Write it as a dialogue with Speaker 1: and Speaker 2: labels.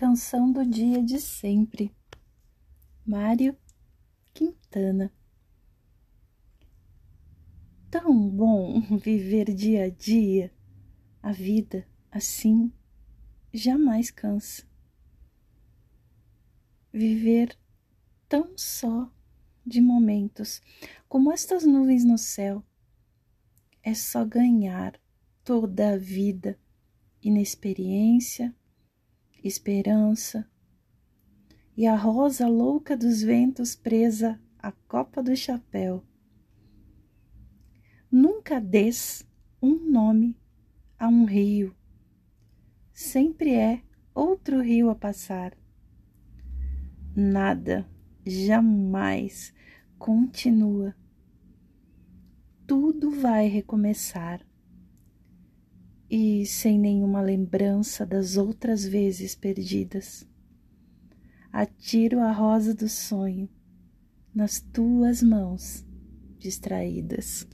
Speaker 1: Canção do dia de sempre. Mário Quintana. Tão bom viver dia a dia, a vida assim jamais cansa. Viver tão só de momentos como estas nuvens no céu é só ganhar toda a vida, inexperiência, esperança, e a rosa louca dos ventos presa à copa do chapéu. Nunca des um nome a um rio, sempre é outro rio a passar. Nada jamais continua. Tudo vai recomeçar e sem nenhuma lembrança das outras vezes perdidas. Atiro a rosa do sonho nas tuas mãos distraídas.